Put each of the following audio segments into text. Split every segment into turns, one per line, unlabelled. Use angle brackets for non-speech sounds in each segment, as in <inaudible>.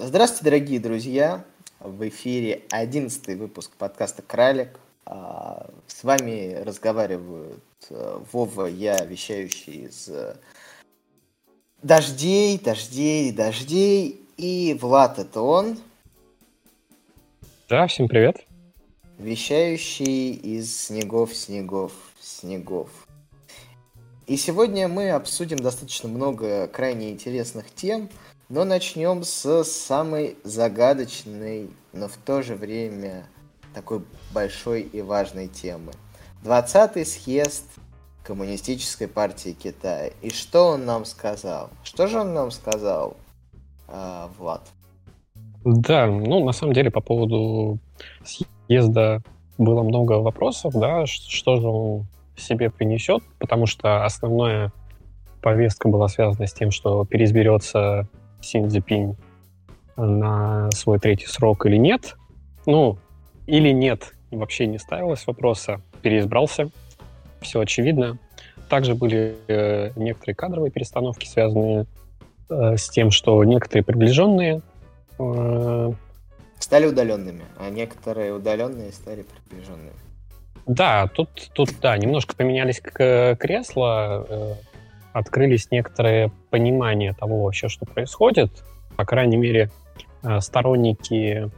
Здравствуйте, дорогие друзья! В эфире одиннадцатый выпуск подкаста «Кралик». А, с вами разговаривают э, Вова, я, вещающий из э, дождей, дождей, дождей, и Влад, это он.
Да, всем привет.
Вещающий из снегов, снегов, снегов. И сегодня мы обсудим достаточно много крайне интересных тем – но начнем с самой загадочной, но в то же время такой большой и важной темы. 20-й съезд Коммунистической партии Китая. И что он нам сказал? Что же он нам сказал, э, Влад?
Да, ну, на самом деле, по поводу съезда было много вопросов, да, что же он себе принесет, потому что основная повестка была связана с тем, что переизберется Син Цзипинь на свой третий срок или нет. Ну, или нет, вообще не ставилось вопроса, переизбрался, все очевидно. Также были э, некоторые кадровые перестановки, связанные э, с тем, что некоторые приближенные
э, стали удаленными, а некоторые удаленные стали приближенными.
Да, тут, тут да, немножко поменялись кресла, э, открылись некоторые понимания того вообще, что происходит. По крайней мере, э, сторонники э,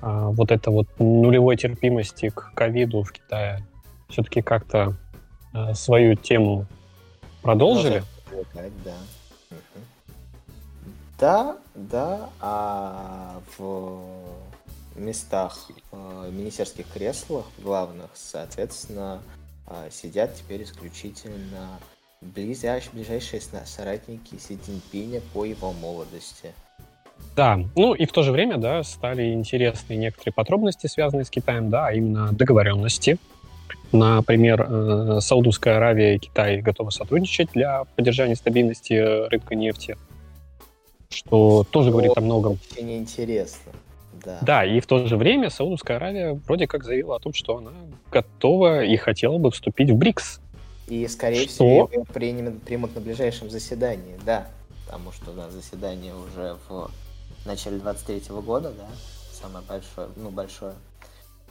вот этой вот нулевой терпимости к ковиду в Китае все-таки как-то э, свою тему продолжили.
Да. Да, да, а в местах, в министерских креслах главных, соответственно, сидят теперь исключительно ближайшие, ближайшие соратники Си Цзиньпиня по его молодости.
Да, ну и в то же время, да, стали интересны некоторые подробности, связанные с Китаем, да, а именно договоренности. Например, э, Саудовская Аравия и Китай готовы сотрудничать для поддержания стабильности рынка нефти, что тоже говорит о многом.
Очень интересно.
Да. да, и в то же время Саудовская Аравия вроде как заявила о том, что она готова и хотела бы вступить в БРИКС.
И, скорее что? всего, его примут, примут на ближайшем заседании, да. Потому что у нас заседание уже в начале 23 -го года, да, самое большое, ну, большое.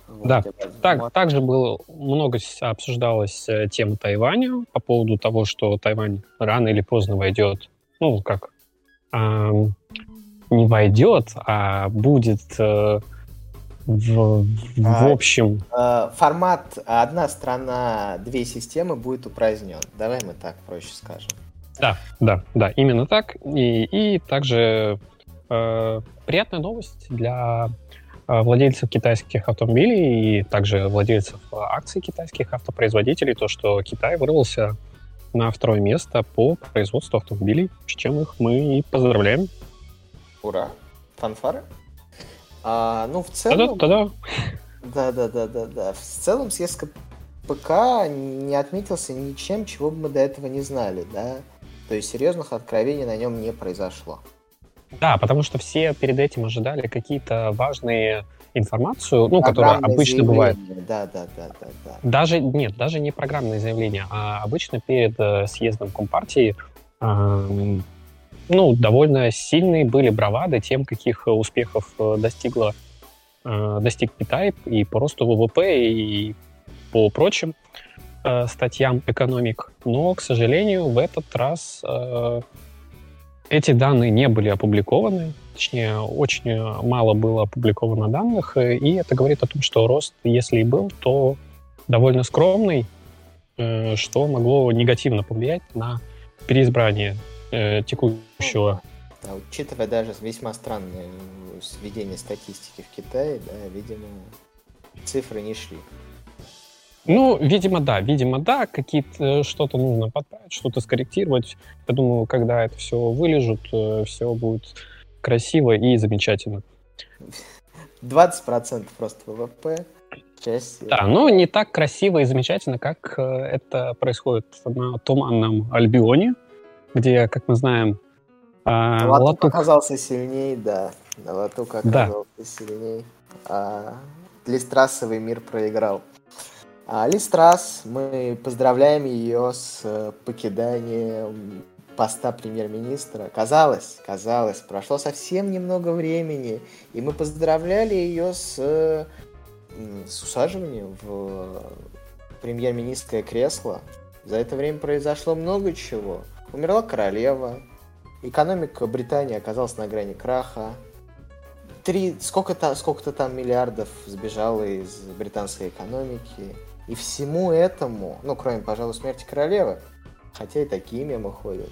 Вот, да, так, также было много обсуждалось э, тема Тайваня по поводу того, что Тайвань рано или поздно войдет, ну, как, эм, не войдет, а будет э, в, в а, общем...
А, формат «одна страна, две системы» будет упразднен. Давай мы так проще скажем.
Да, да, да, именно так. И, и также э, приятная новость для э, владельцев китайских автомобилей и также владельцев акций китайских автопроизводителей, то, что Китай вырвался на второе место по производству автомобилей, с чем их мы и поздравляем.
Ура! Фанфары? А, ну, в целом... Да-да-да. Да-да-да-да-да. В целом съезд ПК не отметился ничем, чего бы мы до этого не знали, да? То есть серьезных откровений на нем не произошло.
Да, потому что все перед этим ожидали какие-то важные информацию, ну, которая обычно бывает.
Да, да, да, да, да.
Даже нет, даже не программное заявление, а обычно перед э, съездом компартии э, ну, довольно сильные были бравады тем, каких э, успехов э, достигла, э, достиг Китай и по росту ВВП, и по прочим статьям экономик. Но, к сожалению, в этот раз эти данные не были опубликованы, точнее, очень мало было опубликовано данных, и это говорит о том, что рост, если и был, то довольно скромный, что могло негативно повлиять на переизбрание э, текущего.
Да, учитывая даже весьма странное сведение статистики в Китае, да, видимо, цифры не шли.
Ну, видимо, да, видимо, да, какие-то что-то нужно подправить, что-то скорректировать. Я думаю, когда это все вылежут, э, все будет красиво и замечательно.
20% просто ВВП,
часть... Да, но не так красиво и замечательно, как э, это происходит на Туманном Альбионе, где, как мы знаем,
а, Латук, Латук оказался сильнее, да. Латук оказался да. сильнее. А Листрассовый мир проиграл. А Листрас, мы поздравляем ее с э, покиданием поста премьер-министра. Казалось, казалось, прошло совсем немного времени, и мы поздравляли ее с, с усаживанием в премьер-министрское кресло. За это время произошло много чего. Умерла королева, экономика Британии оказалась на грани краха, три, сколько-то, сколько-то там миллиардов сбежало из британской экономики. И всему этому, ну, кроме, пожалуй, смерти королевы, хотя и такие мемы ходят,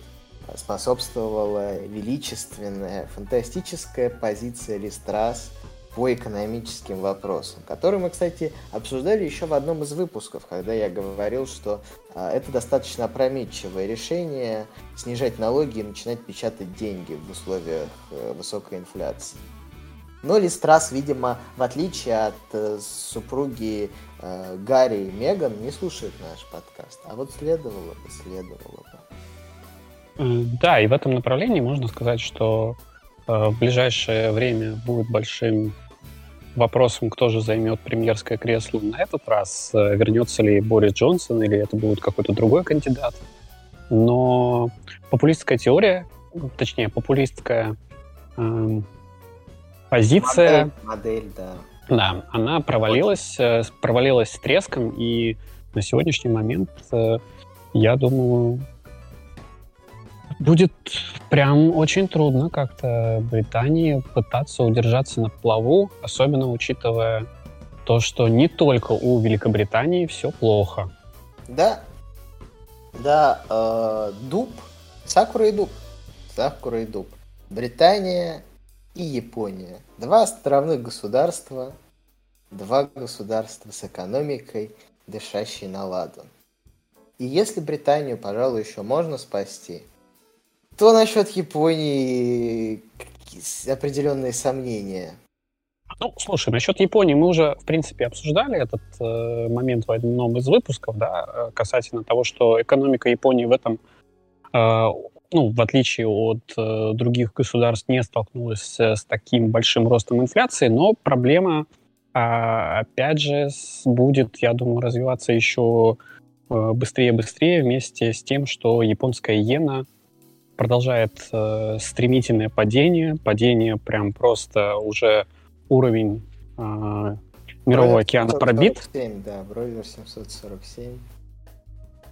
способствовала величественная, фантастическая позиция Листрас по экономическим вопросам, которые мы, кстати, обсуждали еще в одном из выпусков, когда я говорил, что а, это достаточно опрометчивое решение снижать налоги и начинать печатать деньги в условиях э, высокой инфляции. Но Листрас, видимо, в отличие от э, супруги э, Гарри и Меган, не слушает наш подкаст. А вот следовало бы, следовало бы.
Да, и в этом направлении можно сказать, что в ближайшее время будет большим вопросом, кто же займет премьерское кресло на этот раз. Э, вернется ли Борис Джонсон или это будет какой-то другой кандидат. Но популистская теория, точнее, популистская э, позиция...
Модель, модель, да.
Да, она провалилась, э, провалилась с треском, и на сегодняшний момент, э, я думаю, будет прям очень трудно как-то Британии пытаться удержаться на плаву, особенно учитывая то, что не только у Великобритании все плохо.
Да, да, э, дуб, сакура и дуб, сакура и дуб. Британия и Япония. Два островных государства, два государства с экономикой, дышащей на ладан. И если Британию, пожалуй, еще можно спасти, то насчет Японии определенные сомнения.
Ну, слушай, насчет Японии мы уже, в принципе, обсуждали этот э, момент в одном из выпусков, да, э, касательно того, что экономика Японии в этом, э, ну, в отличие от э, других государств, не столкнулась с, таким большим ростом инфляции, но проблема, э, опять же, будет, я думаю, развиваться еще э, быстрее и быстрее вместе с тем, что японская иена продолжает э, стремительное падение, падение прям просто уже уровень э, мирового океана 747,
пробит. Да, бройлер 747.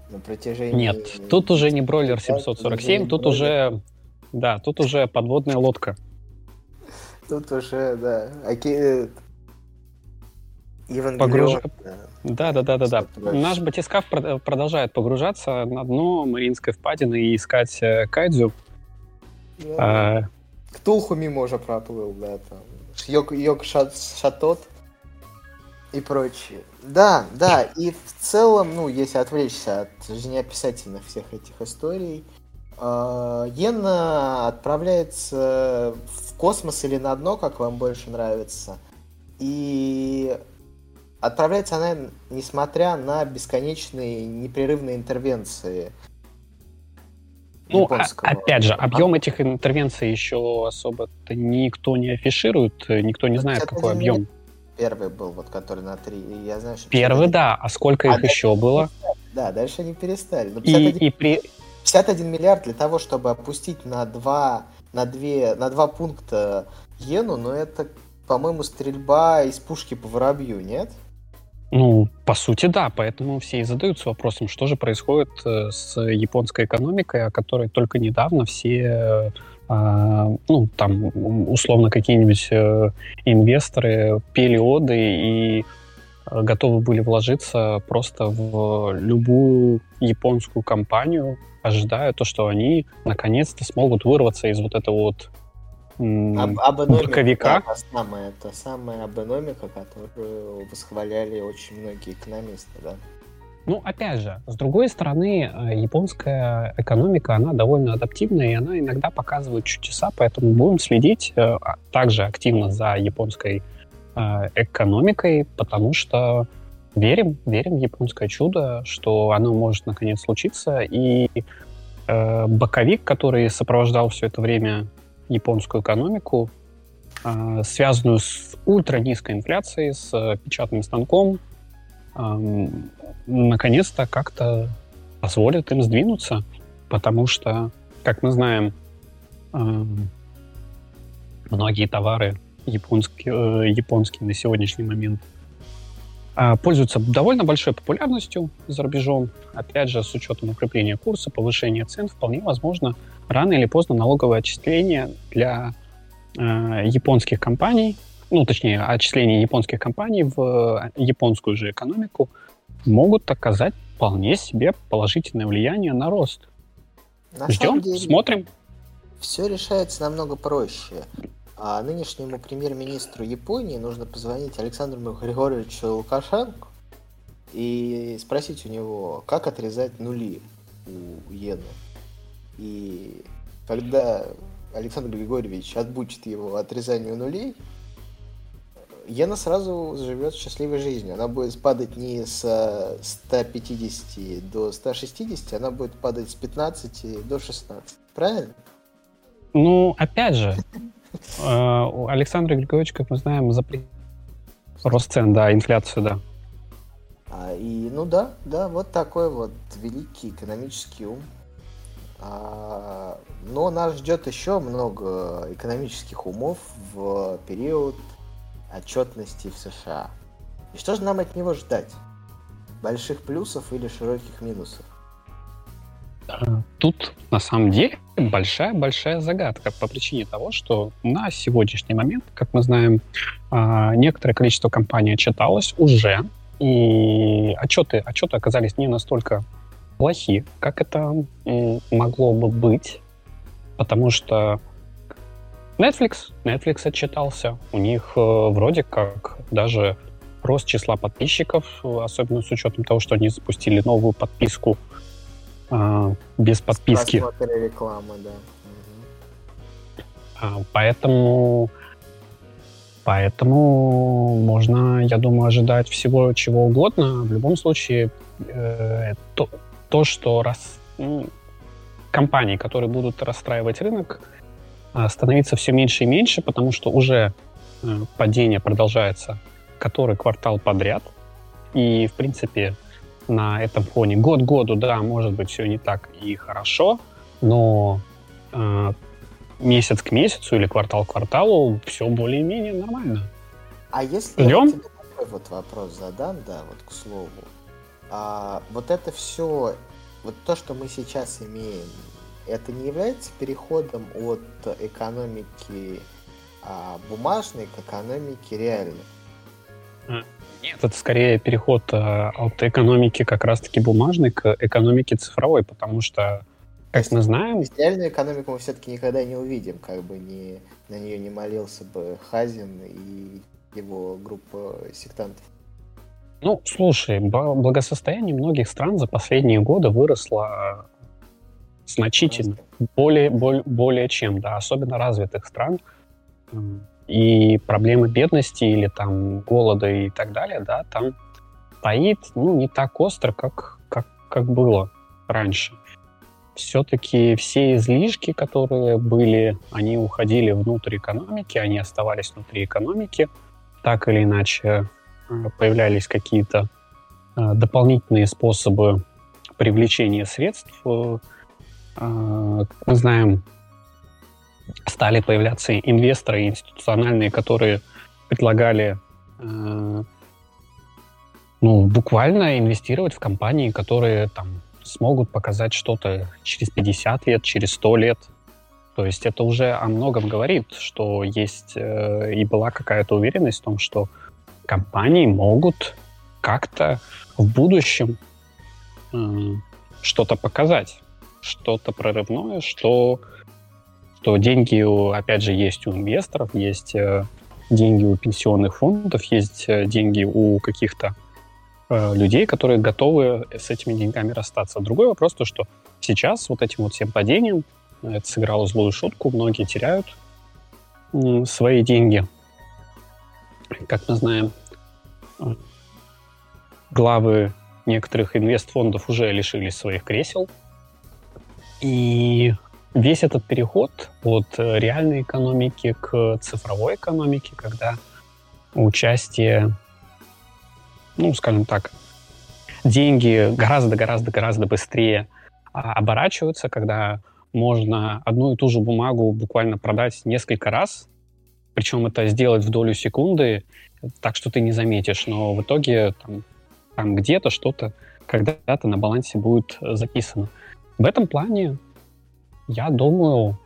На протяжении...
Нет, тут уже не бройлер 747, тут бройлер. уже, да, тут уже подводная лодка.
Тут уже, да, Оке...
Погруж... Да, да, да, да, да. Наш батискаф продолжает погружаться на дно Мариинской впадины и искать э, кайдзю.
Да. А... Ктулху мимо уже проплыл, да, там. Йок, Йок шат, Шатот и прочее. Да, да, и в целом, ну, если отвлечься от жизнеописательных всех этих историй, э, Йена отправляется в космос или на дно, как вам больше нравится, и Отправляется она, несмотря на бесконечные непрерывные интервенции.
Ну, а, опять же, объем этих интервенций еще особо-то никто не афиширует, никто не знает, какой объем.
Первый был, вот который на три. Я знаю, что
Первый, да. А сколько а их еще было?
Да, дальше они перестали.
Но 51, и, и при...
51 миллиард для того, чтобы опустить на два, на две, на два пункта иену, но это, по-моему, стрельба из пушки по воробью, нет?
Ну, по сути, да. Поэтому все и задаются вопросом, что же происходит э, с японской экономикой, о которой только недавно все, э, ну, там, условно, какие-нибудь э, инвесторы пели оды и готовы были вложиться просто в любую японскую компанию, ожидая то, что они наконец-то смогут вырваться из вот этого вот
Да, самая, это самая абономика, которую восхваляли очень многие экономисты, да.
Ну, опять же, с другой стороны, э, японская экономика, она довольно адаптивная, и она иногда показывает чудеса, поэтому будем следить э, а, также активно за японской э, экономикой, потому что верим, верим в японское чудо, что оно может наконец случиться, и боковик, который сопровождал все это время японскую экономику, а, связанную с ультра низкой инфляцией, с э, печатным станком, наконец-то как-то позволит им сдвинуться, потому что как мы знаем, многие товары японские, э, японские на сегодняшний момент э, пользуются довольно большой популярностью за рубежом. Опять же, с учетом укрепления курса, повышения цен, вполне возможно, рано или поздно налоговое отчисление для э, японских компаний, ну, точнее, отчисление японских компаний в японскую же экономику могут оказать вполне себе положительное влияние на рост. На Ждем, деле, смотрим.
Все решается намного проще. А нынешнему премьер-министру Японии нужно позвонить Александру Григорьевичу Лукашенко и спросить у него, как отрезать нули у иены. И когда Александр Григорьевич отбучит его отрезанию нулей, Ена сразу живет счастливой жизнью. Она будет падать не с 150 до 160, она будет падать с 15 до 16. Правильно?
Ну, опять же, <laughs> э, Александр Григорьевич, как мы знаем, запретил рост цен, да, инфляцию, да.
А, и, ну да, да, вот такой вот великий экономический ум. А, но нас ждет еще много экономических умов в период отчетности в США. И что же нам от него ждать? Больших плюсов или широких минусов?
Тут на самом деле большая-большая загадка по причине того, что на сегодняшний момент, как мы знаем, а, некоторое количество компаний отчиталось уже, и отчеты, отчеты оказались не настолько плохи, как это могло бы быть, потому что Netflix, Netflix отчитался. У них э, вроде как даже рост числа подписчиков, особенно с учетом того, что они запустили новую подписку э, без подписки.
рекламы, да.
А, поэтому, поэтому можно, я думаю, ожидать всего чего угодно. В любом случае, э, то, то, что раз, ну, компании, которые будут расстраивать рынок, а, становиться все меньше и меньше, потому что уже э, падение продолжается который квартал подряд. И, в принципе, на этом фоне год году, да, может быть, все не так и хорошо, но э, месяц к месяцу или квартал к кварталу все более-менее нормально.
А если Ждем? я вот вопрос задам, да, вот к слову. А, вот это все, вот то, что мы сейчас имеем, это не является переходом от экономики а, бумажной к экономике реальной?
Нет, это скорее переход а, от экономики как раз-таки бумажной к экономике цифровой, потому что, как мы знаем...
Реальную экономику мы все-таки никогда не увидим, как бы не, на нее не молился бы Хазин и его группа сектантов.
Ну, слушай, благосостояние многих стран за последние годы выросло Значительно. Более, более, более чем, да, особенно развитых стран. И проблемы бедности или там голода и так далее, да, там стоит, ну, не так остро, как, как, как было раньше. Все-таки все излишки, которые были, они уходили внутрь экономики, они оставались внутри экономики. Так или иначе э, появлялись какие-то э, дополнительные способы привлечения средств э, а, мы знаем, стали появляться инвесторы институциональные, которые предлагали э, ну, буквально инвестировать в компании, которые там смогут показать что-то через 50 лет, через 100 лет. То есть это уже о многом говорит, что есть э, и была какая-то уверенность в том, что компании могут как-то в будущем э, что-то показать что-то прорывное, что, что деньги, опять же, есть у инвесторов, есть э, деньги у пенсионных фондов, есть э, деньги у каких-то э, людей, которые готовы с этими деньгами расстаться. Другой вопрос то, что сейчас вот этим вот всем падением это сыграло злую шутку, многие теряют свои деньги. Как мы знаем, главы некоторых инвестфондов уже лишились своих кресел – и весь этот переход от э, реальной экономики к цифровой экономике, когда участие, ну, скажем так, деньги гораздо-гораздо-гораздо быстрее а, оборачиваются, когда можно одну и ту же бумагу буквально продать несколько раз, причем это сделать в долю секунды, так что ты не заметишь, но в итоге там, там где-то что-то когда-то на балансе будет записано. В этом плане я думаю,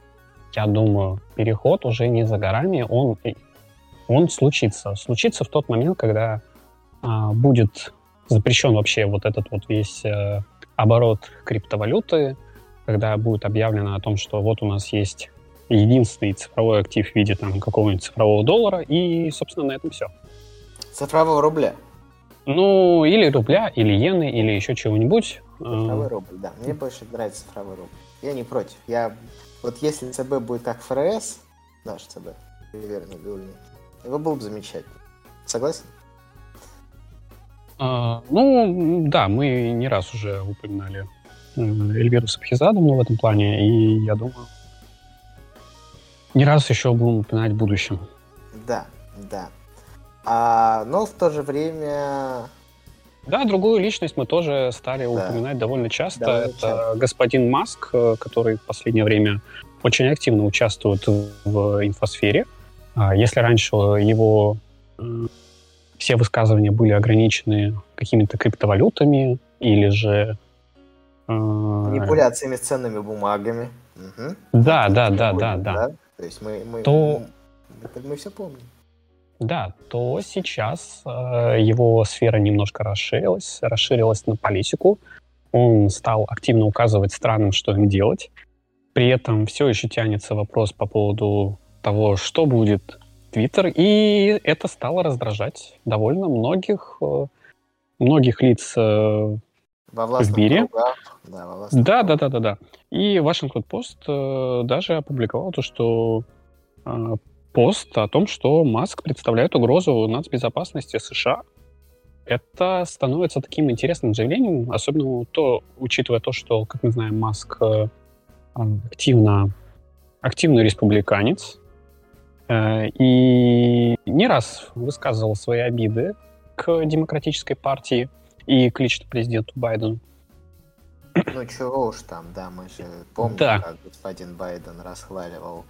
я думаю, переход уже не за горами, он, он случится. Случится в тот момент, когда а, будет запрещен вообще вот этот вот весь а, оборот криптовалюты, когда будет объявлено о том, что вот у нас есть единственный цифровой актив в виде там какого-нибудь цифрового доллара, и, собственно, на этом все.
Цифрового рубля?
Ну, или рубля, или иены, или еще чего-нибудь.
Цифровой рубль, да. Мне больше нравится цифровой рубль. Я не против. Я вот если ЦБ будет как ФРС, наш ЦБ, верно, Гулин, его было бы замечательно. Согласен?
А, ну, да, мы не раз уже упоминали э, Эльвиру Сабхизадовну в этом плане, и я думаю, не раз еще будем упоминать в будущем.
Да, да. А, но в то же время...
Да, другую личность мы тоже стали да. упоминать довольно часто. Довольно Это часто. господин Маск, э, который в последнее время очень активно участвует в инфосфере. А если раньше его все высказывания были ограничены какими-то криптовалютами или же...
Э, Манипуляциями с ценными бумагами. Угу.
Да, да, да, да, да.
То есть мы, мы, то... мы, мы все помним.
Да, то сейчас э, его сфера немножко расширилась, расширилась на политику. Он стал активно указывать странам, что им делать. При этом все еще тянется вопрос по поводу того, что будет Твиттер, и это стало раздражать довольно многих, э, многих лиц э, во в мире. Да, во да, да, да, да, да. И Вашингтон Пост э, даже опубликовал то, что пост о том, что Маск представляет угрозу нацбезопасности США. Это становится таким интересным заявлением, особенно то, учитывая то, что, как мы знаем, Маск активно, активный республиканец, Э, и не раз высказывал свои обиды к демократической партии и к лично президенту Байдену.
Ну чего уж там, да, мы же помним, да. как господин Байден расхваливал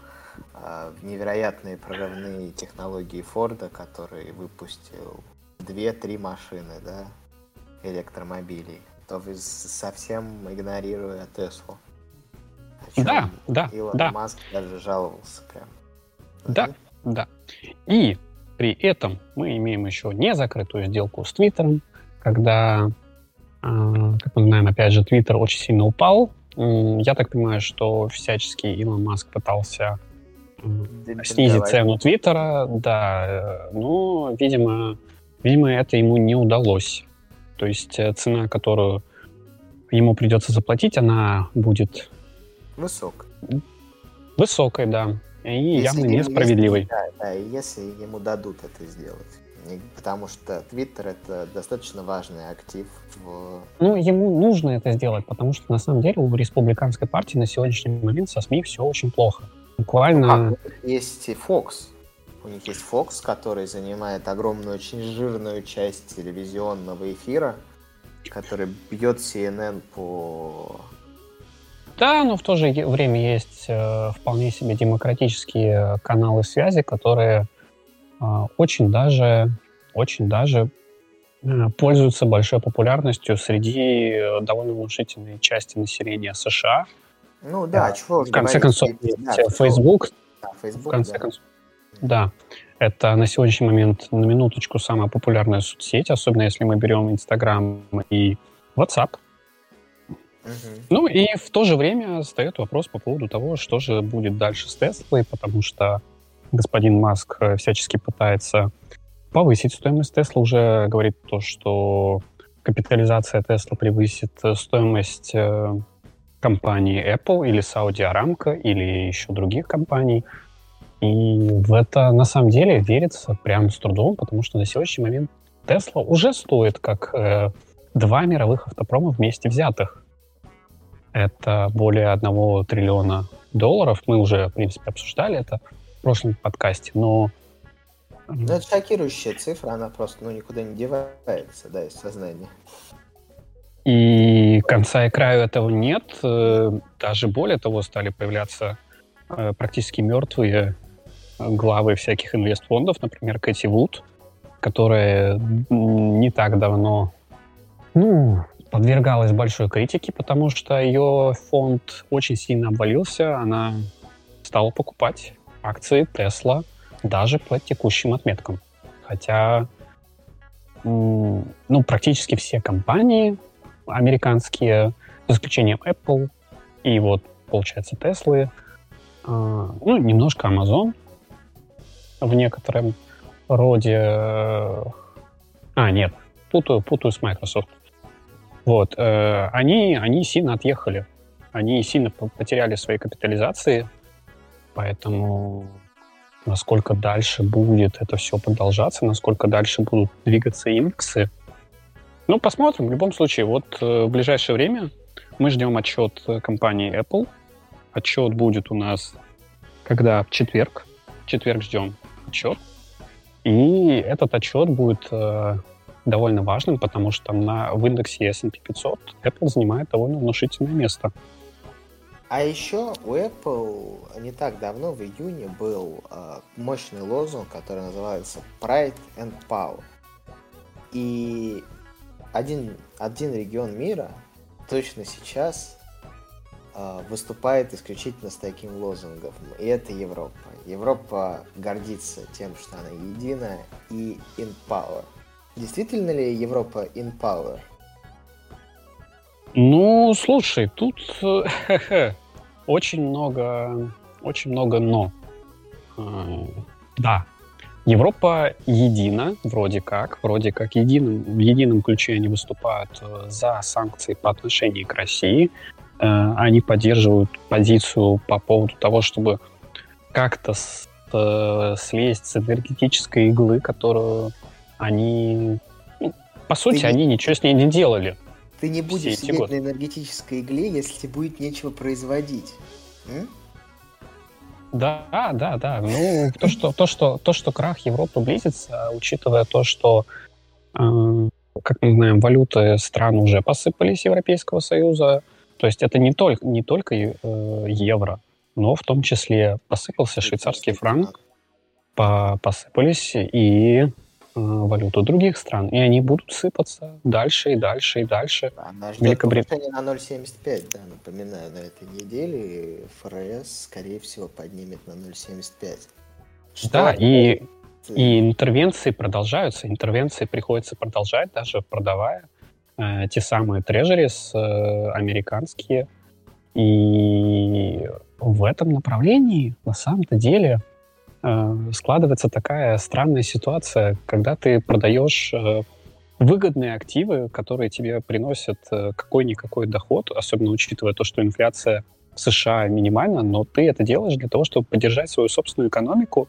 э, невероятные прорывные технологии Форда, который выпустил две-три машины, да, электромобилей, то вы совсем игнорируя Теслу.
Да, да,
Илон
да.
Маск даже жаловался прям.
Да, да. И при этом мы имеем еще не закрытую сделку с Твиттером, когда, а, как мы знаем, опять же, Твиттер очень сильно упал. Я так понимаю, что всячески Илон Маск пытался снизить цену Твиттера, да, э, но, видимо, видимо, это ему не удалось. То есть э, цена, которую ему придется заплатить, она будет...
Высокой.
Высокой, да и если явно несправедливый.
Если, да, да, и если ему дадут это сделать. Потому что Твиттер это достаточно важный актив в...
Ну, ему нужно это сделать, потому что на самом деле у республиканской партии на сегодняшний момент со СМИ все очень плохо. Буквально...
Ну, а, есть Fox. У них есть Fox, который занимает огромную, очень жирную часть телевизионного эфира, который бьет CNN по
да, но в то же время есть э, вполне себе демократические каналы связи, которые э, очень даже, очень даже э, пользуются большой популярностью среди э, довольно внушительной части населения США.
Ну да,
э, чего В конце концов, да, Facebook. Да, Facebook. В конце да. концов. Да, это на сегодняшний момент на минуточку самая популярная соцсеть, особенно если мы берем Instagram и WhatsApp. Ну и в то же время встает вопрос по поводу того, что же будет дальше с Теслой, потому что господин Маск э, всячески пытается повысить стоимость Тесла, уже говорит то, что капитализация Тесла превысит э, стоимость э, компании Apple или Saudi Aramco или еще других компаний. И в это на самом деле верится прям с трудом, потому что на сегодняшний момент Тесла уже стоит как э, два мировых автопрома вместе взятых. Это более одного триллиона долларов. Мы уже, в принципе, обсуждали это прошлом подкасте, но...
Ну, это шокирующая цифра, она просто ну, никуда не девается, да, из сознания.
И конца и краю этого нет. Э, даже более того, стали появляться э, практически мертвые главы всяких инвестфондов, например, Кэти Вуд, которая не так давно ну, подвергалась большой критике, потому что ее фонд очень сильно обвалился. Она стала покупать акции Tesla даже по текущим отметкам. Хотя ну, практически все компании американские, за исключением Apple и вот, получается, Tesla, а, ну, немножко Amazon в некотором роде... А, нет, путаю, путаю с Microsoft. Вот, э, они, они сильно отъехали. Они сильно потеряли свои капитализации, поэтому насколько дальше будет это все продолжаться, насколько дальше будут двигаться индексы. Ну, посмотрим. В любом случае, вот э, в ближайшее время мы ждем отчет компании Apple. Отчет будет у нас когда в четверг. В четверг ждем отчет. И этот отчет будет э, довольно важным, потому что на, в индексе S&P 500 Apple занимает довольно внушительное место.
А еще у Apple не так давно, в июне, был э, мощный лозунг, который называется Pride and Power. И один, один регион мира точно сейчас э, выступает исключительно с таким лозунгом. И это Европа. Европа гордится тем, что она единая и in power. Действительно ли Европа in power?
Ну, слушай, тут <laughs> очень много, очень много но. А, да, Европа едина, вроде как, вроде как единым, в едином ключе они выступают э, за санкции по отношению к России. Э, они поддерживают позицию по поводу того, чтобы как-то э, слезть с энергетической иглы, которую они... Ну, по сути, Ты они ничего с ней не делали.
Ты не будешь сидеть годы. на энергетической игле, если тебе будет нечего производить. М?
Да, да, да. Ну, то, что, то, что, то, что крах Европы близится, учитывая то, что, э, как мы знаем, валюты стран уже посыпались Европейского Союза, то есть это не только, не только э, евро, но в том числе посыпался швейцарский франк, по, посыпались и валюту других стран, и они будут сыпаться дальше и дальше и дальше.
Она ждет Великобритания на 0,75, да, напоминаю, на этой неделе ФРС, скорее всего, поднимет на 0,75.
Что да, и, и интервенции продолжаются, интервенции приходится продолжать, даже продавая э, те самые трежерис э, американские. И в этом направлении, на самом-то деле, Э, складывается такая странная ситуация, когда ты продаешь э, выгодные активы, которые тебе приносят э, какой-никакой доход, особенно учитывая то, что инфляция в США минимальна, но ты это делаешь для того, чтобы поддержать свою собственную экономику,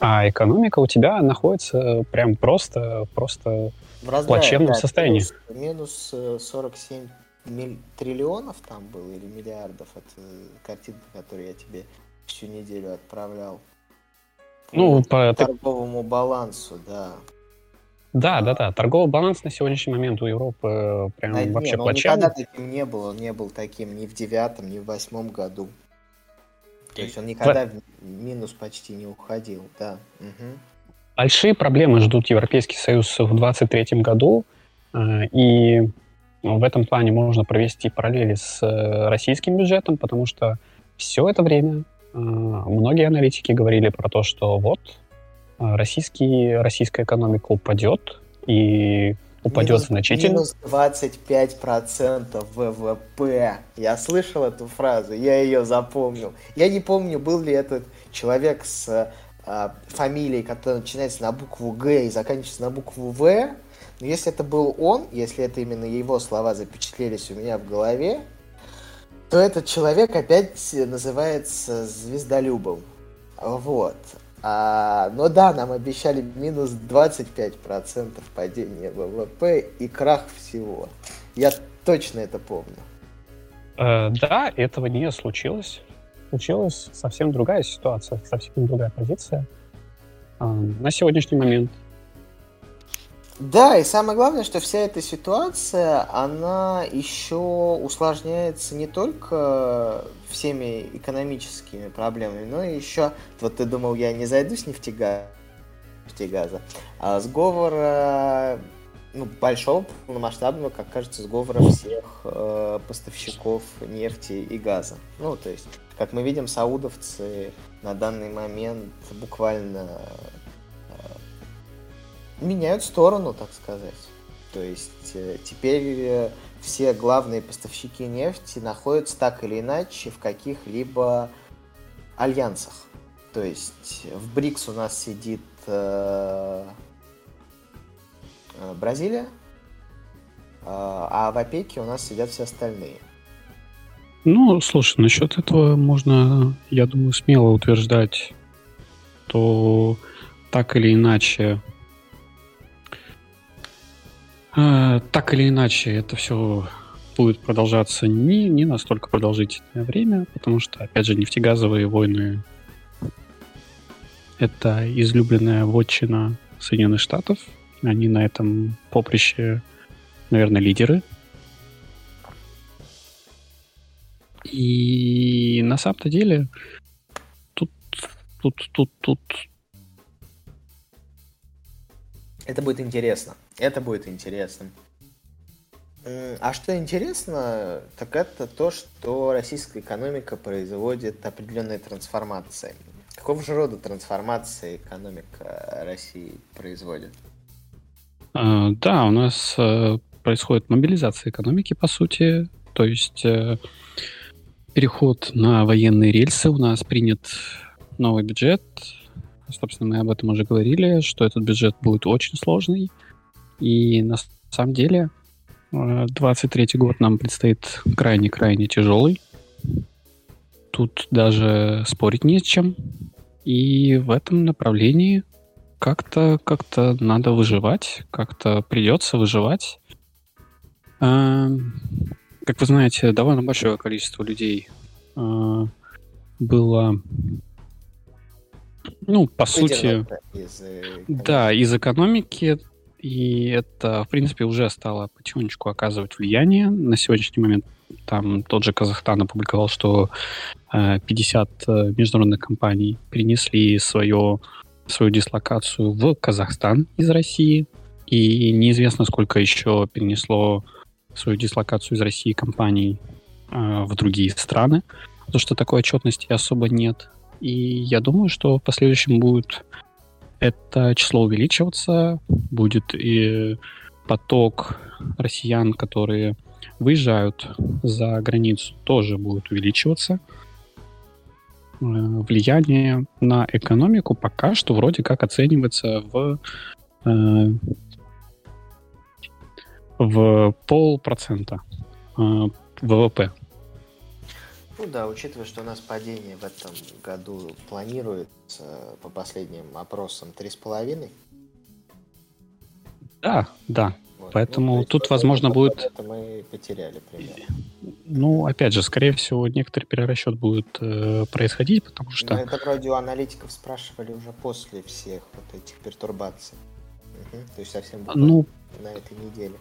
а экономика у тебя находится прям просто, просто в, раздрае, плачевном да, состоянии.
Минус, минус 47 миль, триллионов там было или миллиардов, это картинка, которую я тебе всю неделю отправлял. Ну, по торговому балансу, да.
Да, да, да. Торговый баланс на сегодняшний момент у Европы э, прям да, вообще не, ну, плачевный.
Никогда таким не был. Он не был таким ни в девятом, ни в восьмом году. То есть он никогда в минус почти не уходил, да. Угу.
Большие проблемы ждут Европейский Союз в 2023 году. Э, и в этом плане можно провести параллели с э, российским бюджетом, потому что все это время многие аналитики говорили про то, что вот а, российский, российская экономика упадет, и упадет минус, значительно.
Минус 25% ВВП. Я слышал эту фразу, я ее запомнил. Я не помню, был ли этот человек с э, фамилией, которая начинается на букву Г и заканчивается на букву В. Но если это был он, если это именно его слова запечатлелись у меня в голове, то этот человек опять называется звездолюбом. Вот. А, но да, нам обещали минус 25% падения ВВП и крах всего. Я точно это помню.
Э, да, этого не случилось. Случилась совсем другая ситуация, совсем другая позиция э, на сегодняшний момент.
Да, и самое главное, что вся эта ситуация, она еще усложняется не только всеми экономическими проблемами, но и еще, вот ты думал, я не зайду с нефтегаза, нефтегаза а сговора ну, большого, полномасштабного, как кажется, сговора всех э, поставщиков нефти и газа. Ну, то есть, как мы видим, саудовцы на данный момент буквально меняют сторону, так сказать. То есть э, теперь э, все главные поставщики нефти находятся так или иначе в каких-либо альянсах. То есть в БРИКС у нас сидит э, Бразилия, а в ОПЕКе у нас сидят все остальные.
Ну, слушай, насчет этого можно, я думаю, смело утверждать, то так или иначе так или иначе, это все будет продолжаться не, не настолько продолжительное время, потому что, опять же, нефтегазовые войны — это излюбленная вотчина Соединенных Штатов. Они на этом поприще, наверное, лидеры. И на самом-то деле тут, тут, тут, тут
это будет интересно. Это будет интересно. А что интересно, так это то, что российская экономика производит определенные трансформации. Какого же рода трансформации экономика России производит?
А, да, у нас э, происходит мобилизация экономики, по сути. То есть э, переход на военные рельсы. У нас принят новый бюджет, Собственно, мы об этом уже говорили, что этот бюджет будет очень сложный. И на самом деле 23 э, год нам предстоит крайне-крайне тяжелый. Тут даже спорить не с чем. И в этом направлении как-то как надо выживать, как-то придется выживать. А, как вы знаете, довольно большое количество людей а, было ну, по сути, из э, да, из экономики, и это, в принципе, уже стало потихонечку оказывать влияние. На сегодняшний момент там тот же Казахстан опубликовал, что 50 э, э, международных компаний перенесли свое, свою дислокацию в Казахстан из России, и неизвестно, сколько еще перенесло свою дислокацию из России компаний в другие страны, потому что такой отчетности особо нет. И я думаю, что в последующем будет это число увеличиваться, будет и поток россиян, которые выезжают за границу, тоже будет увеличиваться. Э, влияние на экономику пока что вроде как оценивается в, э, в полпроцента э, ВВП.
Ну да, учитывая, что у нас падение в этом году планируется по последним опросам 3,5.
Да, да. Вот. Поэтому ну, тут, возможно, будет...
Это мы потеряли примерно.
Ну, опять же, скорее всего, некоторый перерасчет будет э, происходить, потому что...
Но это вроде у аналитиков спрашивали уже после всех вот этих пертурбаций. Угу. То есть совсем ну, на этой неделе.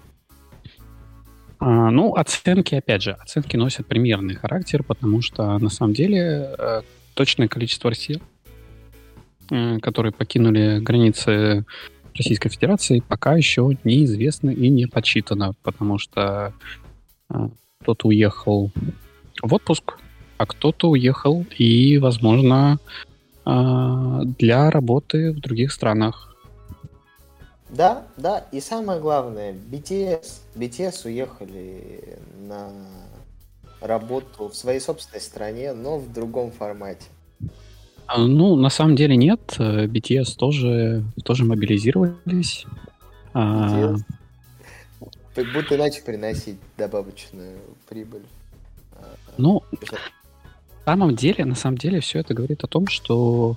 А, ну, оценки, опять же, оценки носят примерный характер, потому что на самом деле э, точное количество россиян, э, которые покинули границы Российской Федерации, пока еще неизвестно и не подсчитано, потому что э, кто-то уехал в отпуск, а кто-то уехал и, возможно, для работы в других странах.
Да, да, и самое главное, BTS, BTS уехали на работу в своей собственной стране, но в другом формате.
А, ну, на самом деле нет. BTS тоже, тоже мобилизировались.
BTS а... будут иначе приносить добавочную прибыль.
Ну, на самом деле, на самом деле все это говорит о том, что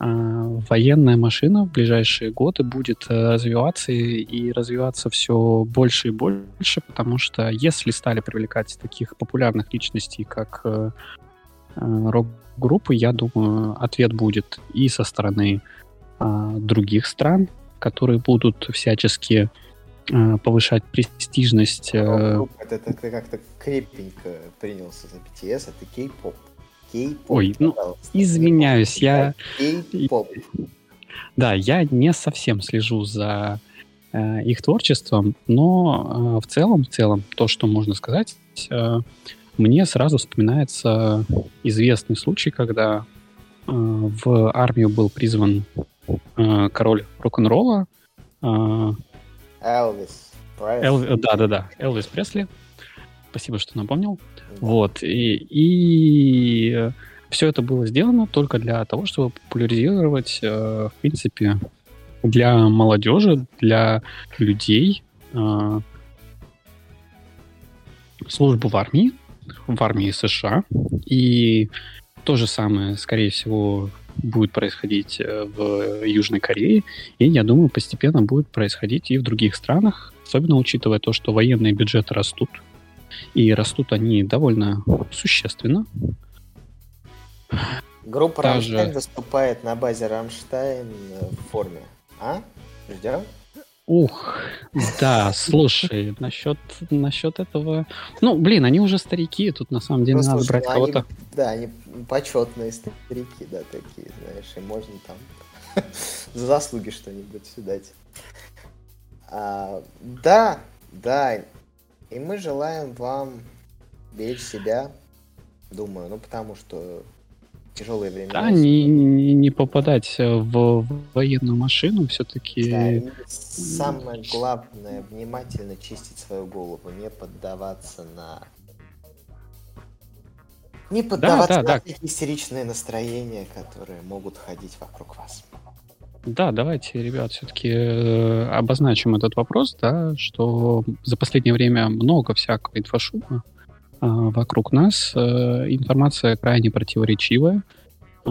военная машина в ближайшие годы будет э, развиваться и, развиваться все больше и больше, потому что если стали привлекать таких популярных личностей, как э, э, рок-группы, я думаю, ответ будет и со стороны а, других стран, которые будут всячески повышать престижность.
Это, это ты как-то крепенько принялся за BTS, это кей-поп.
Ой, ну, извиняюсь, я... Кей-поп. Да, я не совсем слежу за э, их творчеством, но э, в целом, в целом, то, что можно сказать, э, мне сразу вспоминается известный случай, когда э, в армию был призван э, король рок-н-ролла.
Э, Элвис. Эл,
да, да, да, Элвис Пресли. Спасибо, что напомнил. Вот. И, и все это было сделано только для того, чтобы популяризировать, э, в принципе, для молодежи, для людей э, службу в армии, в армии США. И то же самое, скорее всего, будет происходить э, в Южной Корее. И, я думаю, постепенно будет происходить и в других странах, особенно учитывая то, что военные бюджеты растут. И растут они довольно существенно.
Группа Даже... Рамштайн выступает на базе Рамштайн в форме. А? Ждем?
Ух, да, слушай, <laughs> насчет, насчет этого... Ну, блин, они уже старики, тут на самом деле ну, надо слушай, брать кого-то...
Да, они почетные старики, да, такие, знаешь, и можно там <laughs> за заслуги что-нибудь дать. А, да, да, и мы желаем вам беречь себя, думаю, ну потому что тяжелые времена.
Да, не, не, не попадать в военную машину все-таки.
Да, самое главное, внимательно чистить свою голову, не поддаваться на... Не поддаваться да, да, на да. истеричные настроения, которые могут ходить вокруг вас.
Да, давайте, ребят, все-таки э, обозначим этот вопрос, да, что за последнее время много всякого инфошума, а, вокруг нас. Э, информация крайне противоречивая. А,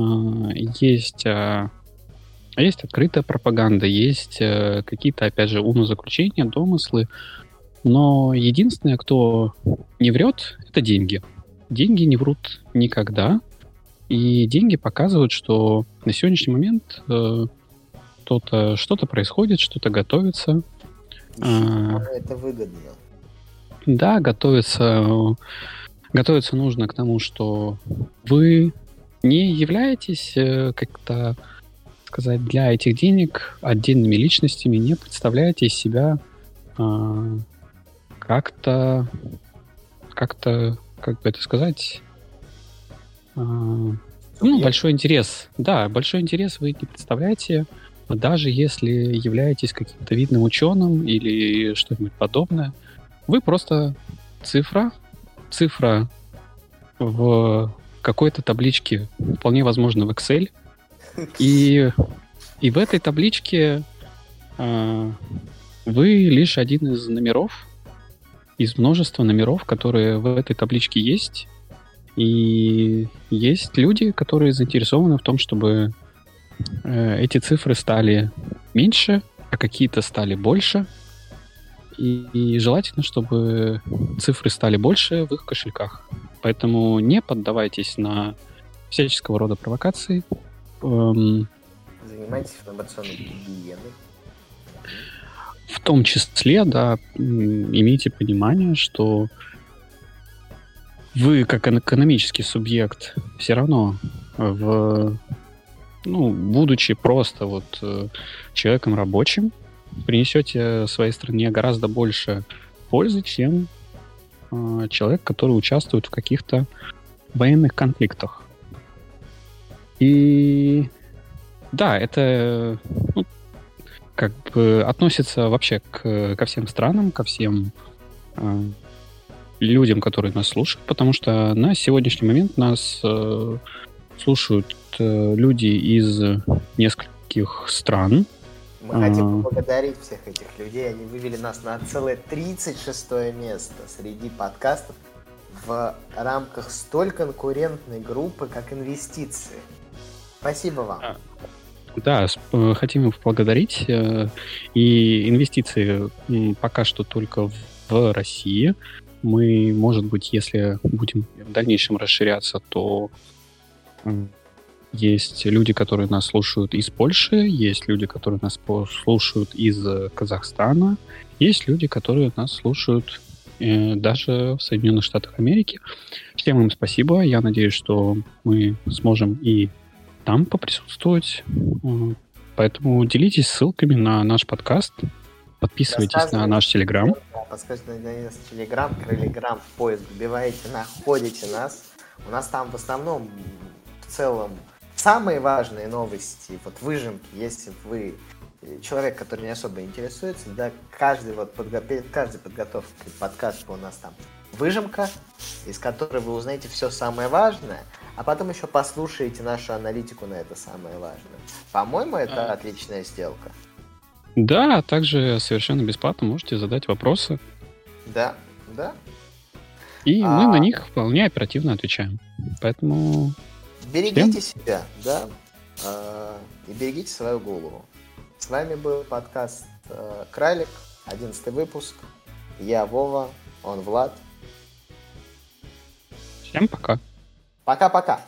есть, есть открытая пропаганда, есть э, какие-то, опять же, умозаключения, домыслы. Но единственное, кто не врет, это деньги. Деньги не врут никогда. И деньги показывают, что на сегодняшний момент э, что-то что происходит, что-то готовится.
Это выгодно.
Да, готовиться, готовиться нужно к тому, что вы не являетесь э, как-то сказать для этих денег отдельными личностями, не представляете из себя э, как-то как-то как бы это сказать э, ну большой интерес, да, большой интерес вы не представляете, даже если являетесь каким-то видным ученым или что-нибудь подобное, вы просто цифра, цифра в какой-то табличке, вполне возможно в Excel, <laughs> и, и в этой табличке э, вы лишь один из номеров, из множества номеров, которые в этой табличке есть. И есть люди, которые заинтересованы в том, чтобы эти цифры стали меньше, а какие-то стали больше – и, и желательно, чтобы цифры стали больше в их кошельках. Поэтому не поддавайтесь на всяческого рода провокации. Эм,
Занимайтесь информационной гигиеной.
В том числе, да, имейте понимание, что вы, как экономический субъект, все равно в ну, будучи просто вот э, человеком рабочим, принесете своей стране гораздо больше пользы, чем э, человек, который участвует в каких-то военных конфликтах. И да, это ну, как бы относится вообще к, ко всем странам, ко всем э, людям, которые нас слушают, потому что на сегодняшний момент нас э, слушают люди из нескольких стран,
мы хотим поблагодарить всех этих людей. Они вывели нас на целое 36 место среди подкастов в рамках столь конкурентной группы, как инвестиции. Спасибо вам. А,
да, э, хотим их поблагодарить. Э, и инвестиции пока что только в России. Мы, может быть, если будем в дальнейшем расширяться, то Есть люди, которые нас слушают из Польши, есть люди, которые нас слушают из Казахстана, есть люди, которые нас слушают э, даже в Соединенных Штатах Америки. Всем им спасибо. Я надеюсь, что мы сможем и там поприсутствовать. Поэтому делитесь ссылками на наш подкаст, подписывайтесь на наш Телеграм.
Подскажите на наш Телеграм, Крылеграм, в поиск вбиваете, находите нас. У нас там в основном, в целом, самые важные новости, вот выжимки, если вы человек, который не особо интересуется, да, каждый вот подго... перед каждой подготовкой подкаста у нас там выжимка, из которой вы узнаете все самое важное, а потом еще послушаете нашу аналитику на это самое важное. По-моему, это а... отличная сделка.
Да, а также совершенно бесплатно можете задать вопросы.
Да, да.
И а... мы на них вполне оперативно отвечаем. Поэтому...
Берегите Всем... себя, да, а, и берегите свою голову. С вами был подкаст э, Кралик, 11 выпуск. Я Вова, он Влад.
Всем пока.
Пока-пока.